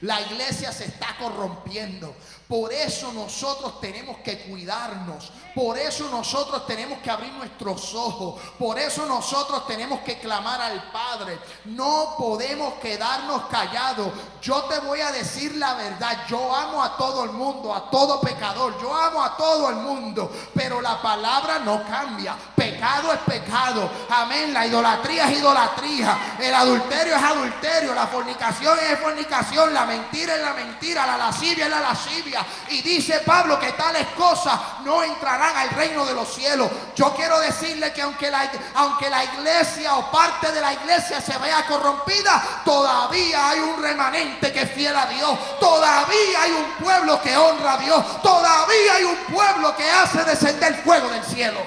La iglesia se está corrompiendo. Por eso nosotros tenemos que cuidarnos. Por eso nosotros tenemos que abrir nuestros ojos. Por eso nosotros tenemos que clamar al Padre. No podemos quedarnos callados. Yo te voy a decir la verdad. Yo amo a todo el mundo, a todo pecador. Yo amo a todo el mundo. Pero la palabra no cambia. Pecado es pecado. Amén. La idolatría es idolatría. El adulterio es adulterio. La fornicación es fornicación. La mentira es la mentira. La lascivia es la lascivia. Y dice Pablo que tales cosas no entrarán al reino de los cielos. Yo quiero decirle que aunque la, aunque la iglesia o parte de la iglesia se vea corrompida, todavía hay un remanente que es fiel a Dios. Todavía hay un pueblo que honra a Dios. Todavía hay un pueblo que hace descender fuego del cielo.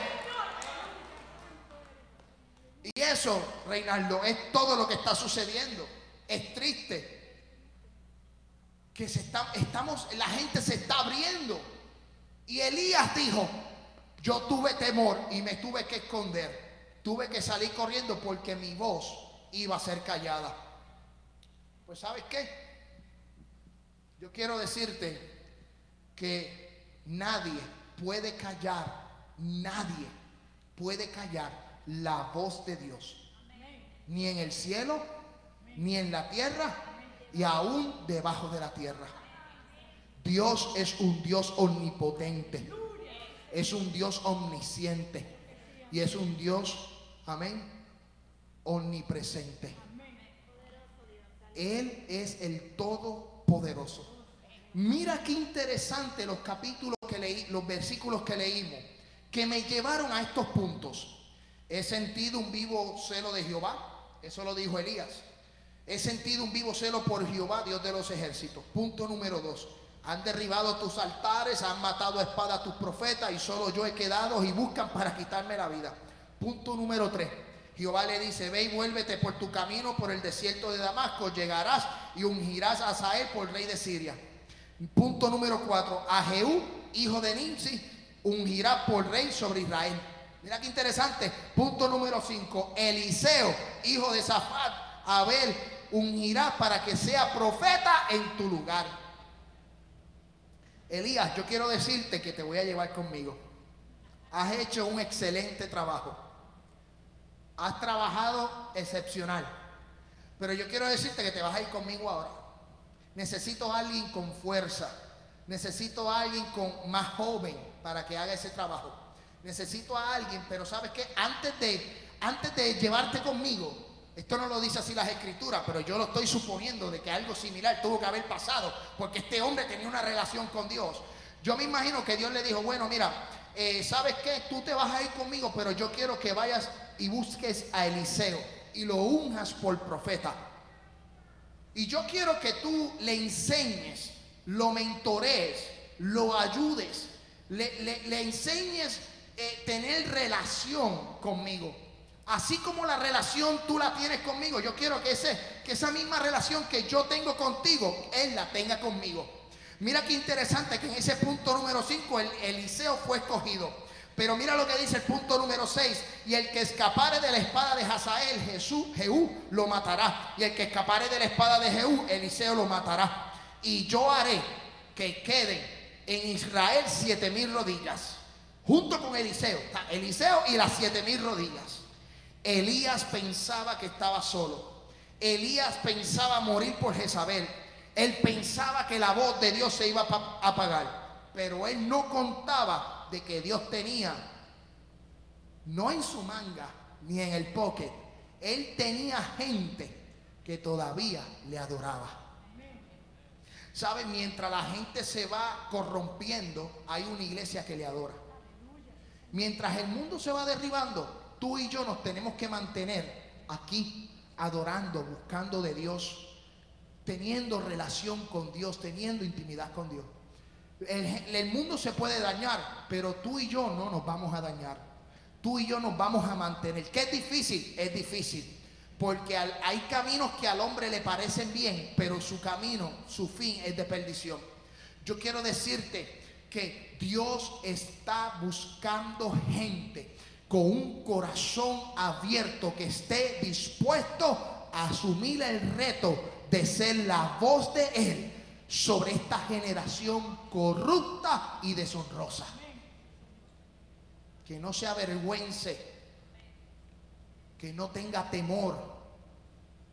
Y eso, Reinaldo, es todo lo que está sucediendo. Es triste que se está, estamos, la gente se está abriendo. Y Elías dijo, yo tuve temor y me tuve que esconder. Tuve que salir corriendo porque mi voz iba a ser callada. Pues sabes qué? Yo quiero decirte que nadie puede callar, nadie puede callar la voz de Dios. Ni en el cielo, ni en la tierra, y aún debajo de la tierra. Dios es un Dios omnipotente. Es un Dios omnisciente. Y es un Dios, amén, omnipresente. Él es el Todopoderoso. Mira qué interesante los capítulos que leí, los versículos que leímos, que me llevaron a estos puntos. He sentido un vivo celo de Jehová. Eso lo dijo Elías. He sentido un vivo celo por Jehová, Dios de los ejércitos. Punto número dos. Han derribado tus altares, han matado a espada a tus profetas y solo yo he quedado y buscan para quitarme la vida. Punto número tres. Jehová le dice, ve y vuélvete por tu camino por el desierto de Damasco, llegarás y ungirás a Sael por rey de Siria. Punto número cuatro. A Jehú, hijo de Nimsi, ungirá por rey sobre Israel. Mira qué interesante. Punto número 5. Eliseo, hijo de Zafat, Abel, ungirá para que sea profeta en tu lugar. Elías, yo quiero decirte que te voy a llevar conmigo. Has hecho un excelente trabajo. Has trabajado excepcional. Pero yo quiero decirte que te vas a ir conmigo ahora. Necesito a alguien con fuerza. Necesito a alguien con más joven para que haga ese trabajo necesito a alguien, pero sabes que antes de, antes de llevarte conmigo, esto no lo dice así las escrituras, pero yo lo estoy suponiendo de que algo similar tuvo que haber pasado, porque este hombre tenía una relación con Dios. Yo me imagino que Dios le dijo, bueno, mira, eh, ¿sabes qué? Tú te vas a ir conmigo, pero yo quiero que vayas y busques a Eliseo y lo unjas por profeta. Y yo quiero que tú le enseñes, lo mentorees, lo ayudes, le, le enseñes eh, tener relación conmigo. Así como la relación tú la tienes conmigo, yo quiero que, ese, que esa misma relación que yo tengo contigo, Él la tenga conmigo. Mira qué interesante que en ese punto número 5 el Eliseo fue escogido. Pero mira lo que dice el punto número 6. Y el que escapare de la espada de Hazael, Jesús, Jehú, lo matará. Y el que escapare de la espada de Jehú, Eliseo lo matará. Y yo haré que queden en Israel siete mil rodillas junto con Eliseo. Eliseo y las siete mil rodillas. Elías pensaba que estaba solo. Elías pensaba morir por Jezabel. Él pensaba que la voz de Dios se iba a apagar. Pero él no contaba de que Dios tenía, no en su manga ni en el pocket, él tenía gente que todavía le adoraba. ¿Sabe? Mientras la gente se va corrompiendo, hay una iglesia que le adora. Mientras el mundo se va derribando, tú y yo nos tenemos que mantener aquí adorando, buscando de Dios, teniendo relación con Dios, teniendo intimidad con Dios. El, mundo se puede dañar, pero tú y yo no nos vamos a dañar. Tú y yo nos vamos a mantener. ¿Qué es difícil? Es difícil. Porque hay caminos que al hombre le parecen bien, pero su camino, su fin es de perdición. Yo quiero decirte que Dios está buscando gente con un corazón abierto que esté dispuesto a asumir el reto de ser la voz de Él sobre esta generación corrupta y deshonrosa. Que no se avergüence, que no tenga temor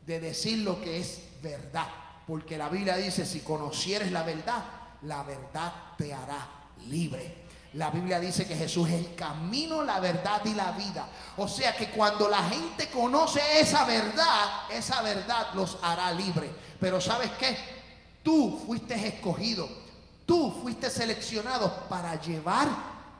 de decir lo que es verdad. Porque la Biblia dice, si conocieres la verdad, la verdad te hará libre. La Biblia dice que Jesús es el camino, la verdad y la vida. O sea que cuando la gente conoce esa verdad, esa verdad los hará libres. Pero ¿sabes qué? Tú fuiste escogido, tú fuiste seleccionado para llevar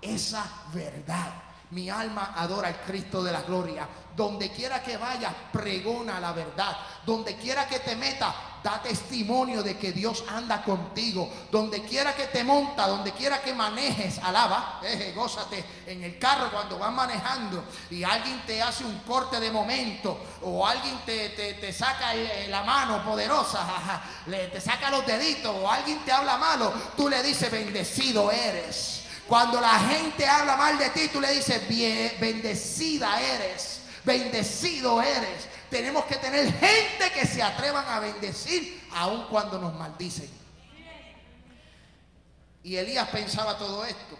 esa verdad. Mi alma adora al Cristo de la gloria. Donde quiera que vayas, pregona la verdad. Donde quiera que te meta, da testimonio de que Dios anda contigo. Donde quiera que te monta, donde quiera que manejes, alaba, eh, gózate en el carro cuando vas manejando y alguien te hace un corte de momento o alguien te, te, saca la mano poderosa, te saca los deditos o alguien te habla malo, tú le dices, bendecido eres. Cuando la gente habla mal de ti, tú le dices, Bien, bendecida eres, bendecido eres. Tenemos que tener gente que se atrevan a bendecir aun cuando nos maldicen. Y Elías pensaba todo esto.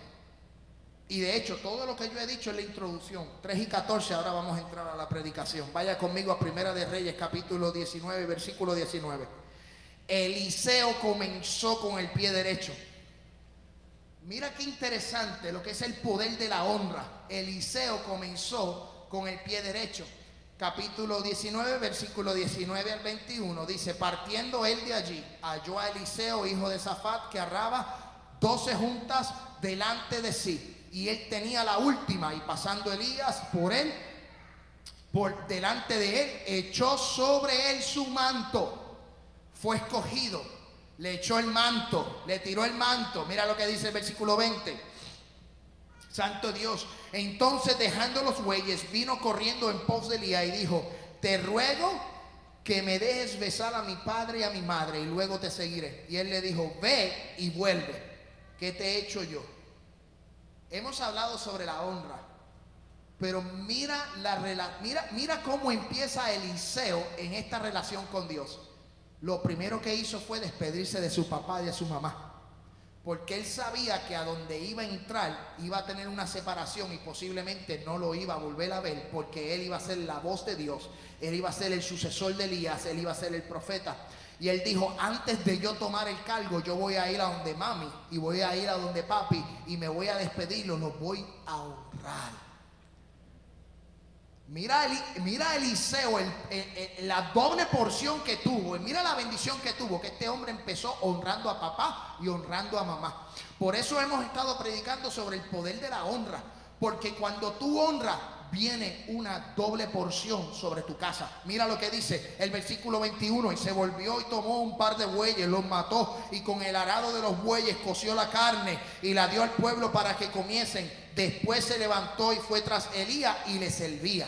Y de hecho, todo lo que yo he dicho en la introducción, 3 y 14, ahora vamos a entrar a la predicación. Vaya conmigo a Primera de Reyes, capítulo 19, versículo 19. Eliseo comenzó con el pie derecho Mira qué interesante lo que es el poder de la honra. Eliseo comenzó con el pie derecho. Capítulo 19, versículo 19 al 21 dice, partiendo él de allí, halló a Eliseo, hijo de Zafat, que arraba doce juntas delante de sí. Y él tenía la última, y pasando Elías por él, por delante de él, echó sobre él su manto. Fue escogido le echó el manto, le tiró el manto. Mira lo que dice el versículo 20. Santo Dios. Entonces dejando los bueyes, vino corriendo en pos de Elías y dijo, te ruego que me dejes besar a mi padre y a mi madre y luego te seguiré. Y él le dijo, ve y vuelve. ¿Qué te he hecho yo? Hemos hablado sobre la honra. Pero mira, la, mira, mira cómo empieza Eliseo en esta relación con Dios lo primero que hizo fue despedirse de su papá y de su mamá. Porque él sabía que a donde iba a entrar iba a tener una separación y posiblemente no lo iba a volver a ver porque él iba a ser la voz de Dios, él iba a ser el sucesor de Elías, él iba a ser el profeta. Y él dijo, antes de yo tomar el cargo, yo voy a ir a donde mami y voy a ir a donde papi y me voy a despedirlo, los voy a honrar. Mira, mira Eliseo, la doble porción que tuvo, mira la bendición que tuvo, que este hombre empezó honrando a papá y honrando a mamá. Por eso hemos estado predicando sobre el poder de la honra, porque cuando tú honras, viene una doble porción sobre tu casa. Mira lo que dice el versículo 21, y se volvió y tomó un par de bueyes, los mató y con el arado de los bueyes coció la carne y la dio al pueblo para que comiesen Después se levantó y fue tras Elías y le servía.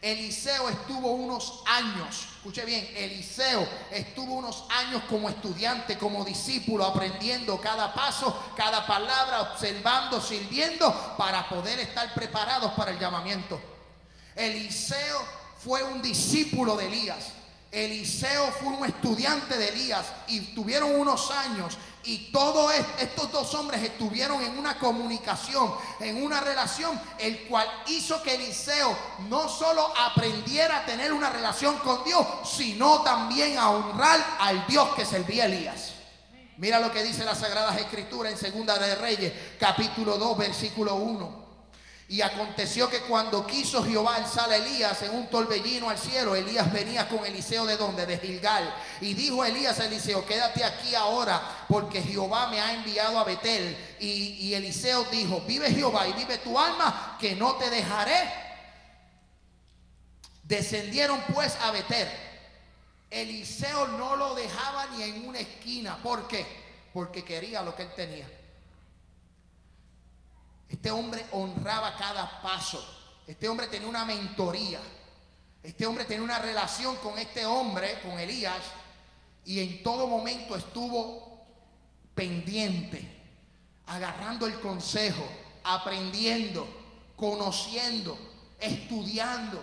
Eliseo estuvo unos años, escuche bien, Eliseo estuvo unos años como estudiante, como discípulo, aprendiendo cada paso, cada palabra, observando, sirviendo, para poder estar preparados para el llamamiento. Eliseo fue un discípulo de Elías. Eliseo fue un estudiante de Elías y tuvieron unos años y todos estos dos hombres estuvieron en una comunicación, en una relación, el cual hizo que Eliseo no solo aprendiera a tener una relación con Dios, sino también a honrar al Dios que servía Elías. Mira lo que dice la Sagrada Escritura en Segunda de Reyes, capítulo 2, versículo 1. Y aconteció que cuando quiso Jehová alzar a Elías en un torbellino al cielo, Elías venía con Eliseo de donde? De Gilgal. Y dijo Elías a Eliseo, quédate aquí ahora, porque Jehová me ha enviado a Betel. Y, y Eliseo dijo, vive Jehová y vive tu alma, que no te dejaré. Descendieron pues a Betel. Eliseo no lo dejaba ni en una esquina. ¿Por qué? Porque quería lo que él tenía. Este hombre honraba cada paso. Este hombre tenía una mentoría. Este hombre tenía una relación con este hombre, con Elías, y en todo momento estuvo pendiente, agarrando el consejo, aprendiendo, conociendo, estudiando.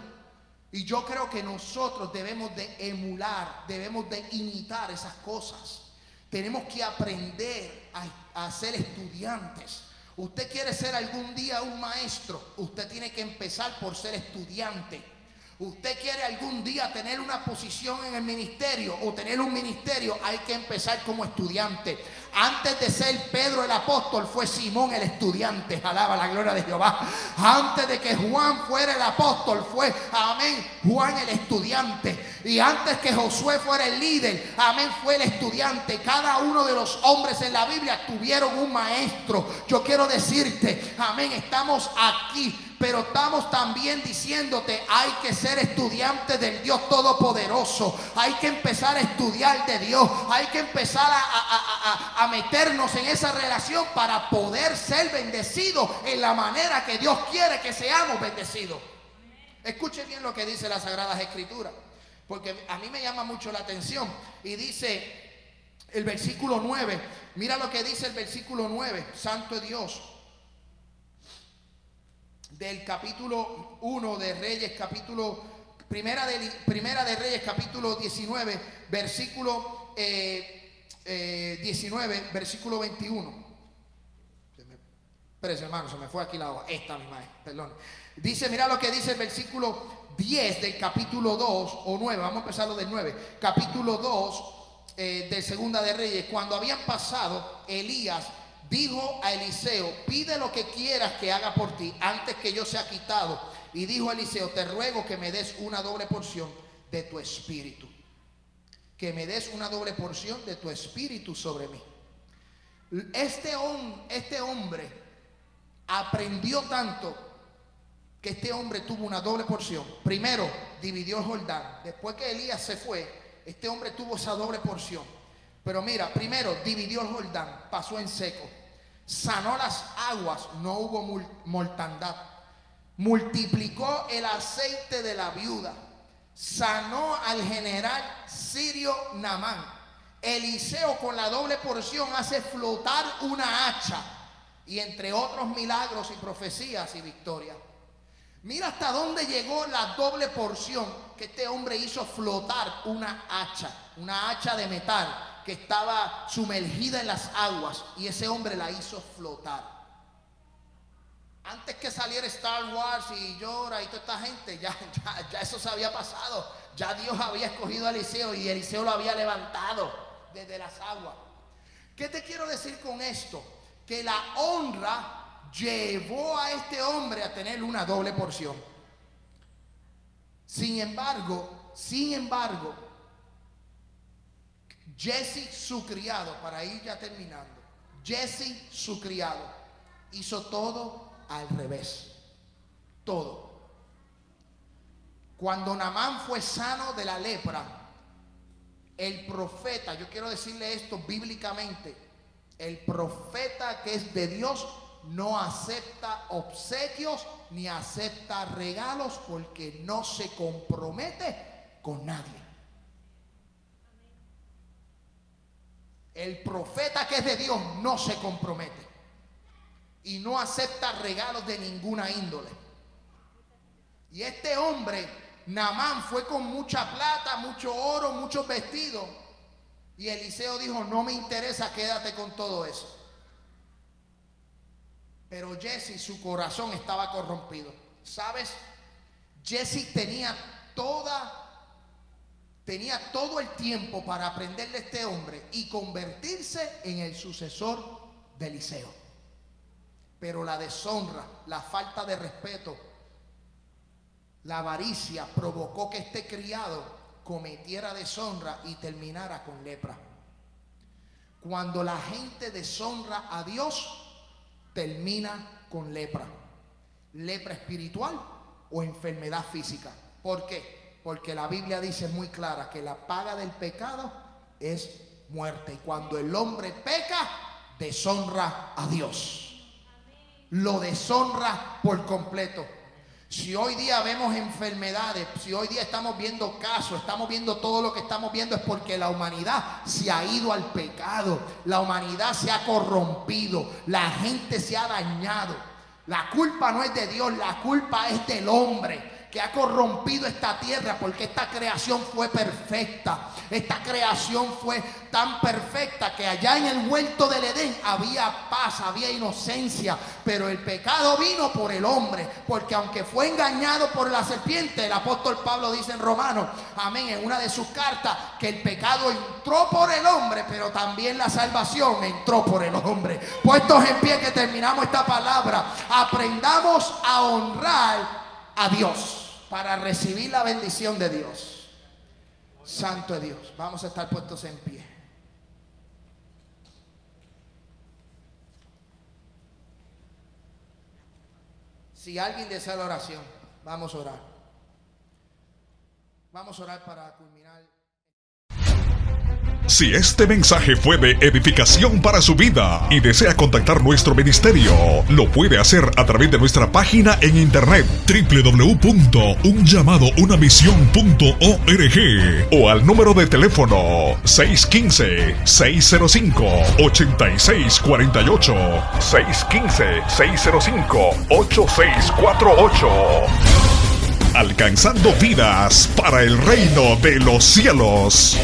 Y yo creo que nosotros debemos de emular, debemos de imitar esas cosas. Tenemos que aprender a, a ser estudiantes. Usted quiere ser algún día un maestro, usted tiene que empezar por ser estudiante. Usted quiere algún día tener una posición en el ministerio o tener un ministerio, hay que empezar como estudiante. Antes de ser Pedro el apóstol, fue Simón el estudiante. Alaba la gloria de Jehová. Antes de que Juan fuera el apóstol, fue, amén, Juan el estudiante. Y antes que Josué fuera el líder, amén, fue el estudiante. Cada uno de los hombres en la Biblia tuvieron un maestro. Yo quiero decirte, amén, estamos aquí pero estamos también diciéndote, hay que ser estudiante del Dios Todopoderoso, hay que empezar a estudiar de Dios, hay que empezar a, meternos en esa relación para poder ser bendecidos en la manera que Dios quiere que seamos bendecidos. Escuche bien lo que dice las Sagradas Escrituras, porque a mí me llama mucho la atención. Y dice el versículo 9, mira lo que dice el versículo 9, Santo Dios del capítulo 1 de Reyes, capítulo primera de, primera de Reyes, capítulo 19, versículo 19, eh, eh, versículo 21. Espérense, hermano, se me fue aquí la hoja. Esta misma es, perdón. Dice, mira lo que dice el versículo 10 del capítulo 2 o 9, vamos a empezarlo del 9. Capítulo 2 eh, de Segunda de Reyes, cuando habían pasado Elías dijo a Eliseo, pide lo que quieras que haga por ti antes que yo sea quitado. Y dijo a Eliseo, te ruego que me des una doble porción de tu espíritu. Que me des una doble porción de tu espíritu sobre mí. Este, este hombre aprendió tanto que este hombre tuvo una doble porción. Primero dividió el Jordán. Después que Elías se fue, este hombre tuvo esa doble porción. Pero mira, primero dividió el Jordán, pasó en seco. Sanó las aguas, no hubo mortandad. Multiplicó el aceite de la viuda. Sanó al general sirio Namán. Eliseo con la doble porción hace flotar una hacha. Y entre otros milagros y profecías y victorias. Mira hasta dónde llegó la doble porción que este hombre hizo flotar una hacha, una hacha de metal que estaba sumergida en las aguas y ese hombre la hizo flotar. Antes que saliera Star Wars y llora y toda esta gente, ya, ya, eso se había pasado. Ya Dios había escogido a Eliseo y Eliseo lo había levantado desde las aguas. ¿Qué te quiero decir con esto? Que la honra llevó a este hombre a tener una doble porción. Sin embargo, sin embargo, Jesse, su criado, para ir ya terminando, Jesse, su criado, hizo todo al revés. Todo. Cuando Namán fue sano de la lepra, el profeta, yo quiero decirle esto bíblicamente, el profeta que es de Dios no acepta obsequios ni acepta regalos porque no se compromete con nadie. El profeta que es de Dios no se compromete y no acepta regalos de ninguna índole. Y este hombre, Namán, fue con mucha plata, mucho oro, muchos vestidos. Y Eliseo dijo, no me interesa, quédate con todo eso. Pero Jesse, su corazón estaba corrompido. ¿Sabes? Jesse tenía toda tenía todo el tiempo para aprender de este hombre y convertirse en el sucesor de Eliseo. Pero la deshonra, la falta de respeto, la avaricia provocó que este criado cometiera deshonra y terminara con lepra. Cuando la gente deshonra a Dios, termina con lepra. Lepra espiritual o enfermedad física. ¿Por qué? Porque la Biblia dice muy clara que la paga del pecado es muerte. Y cuando el hombre peca, deshonra a Dios. Lo deshonra por completo. Si hoy día vemos enfermedades, si hoy día estamos viendo casos, estamos viendo todo lo que estamos viendo, es porque la humanidad se ha ido al pecado, la humanidad se ha corrompido, la gente se ha dañado. La culpa no es de Dios, la culpa es del hombre que ha corrompido esta tierra, porque esta creación fue perfecta. Esta creación fue tan perfecta que allá en el huerto del Edén había paz, había inocencia, pero el pecado vino por el hombre, porque aunque fue engañado por la serpiente, el apóstol Pablo dice en Romanos, amén, en una de sus cartas, que el pecado entró por el hombre, pero también la salvación entró por el hombre. Puestos en pie que terminamos esta palabra, aprendamos a honrar a Dios para recibir la bendición de Dios. Santo de Dios. Vamos a estar puestos en pie. Si alguien desea la oración, vamos a orar. Vamos a orar para. Si este mensaje fue de edificación para su vida y desea contactar nuestro ministerio, lo puede hacer a través de nuestra página en internet www.unllamadounamisión.org o al número de teléfono 615-605-8648 615-605-8648 Alcanzando vidas para el reino de los cielos.